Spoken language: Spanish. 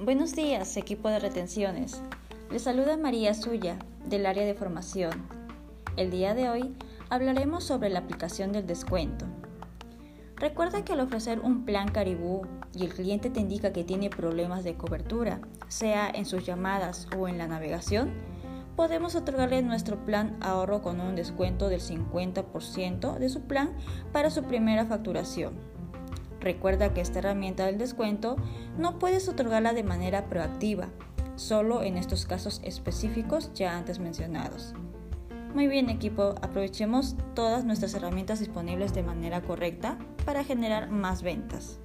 Buenos días, equipo de retenciones. Les saluda María Suya, del área de formación. El día de hoy hablaremos sobre la aplicación del descuento. Recuerda que al ofrecer un plan Caribú y el cliente te indica que tiene problemas de cobertura, sea en sus llamadas o en la navegación, podemos otorgarle nuestro plan ahorro con un descuento del 50% de su plan para su primera facturación. Recuerda que esta herramienta del descuento no puedes otorgarla de manera proactiva, solo en estos casos específicos ya antes mencionados. Muy bien equipo, aprovechemos todas nuestras herramientas disponibles de manera correcta para generar más ventas.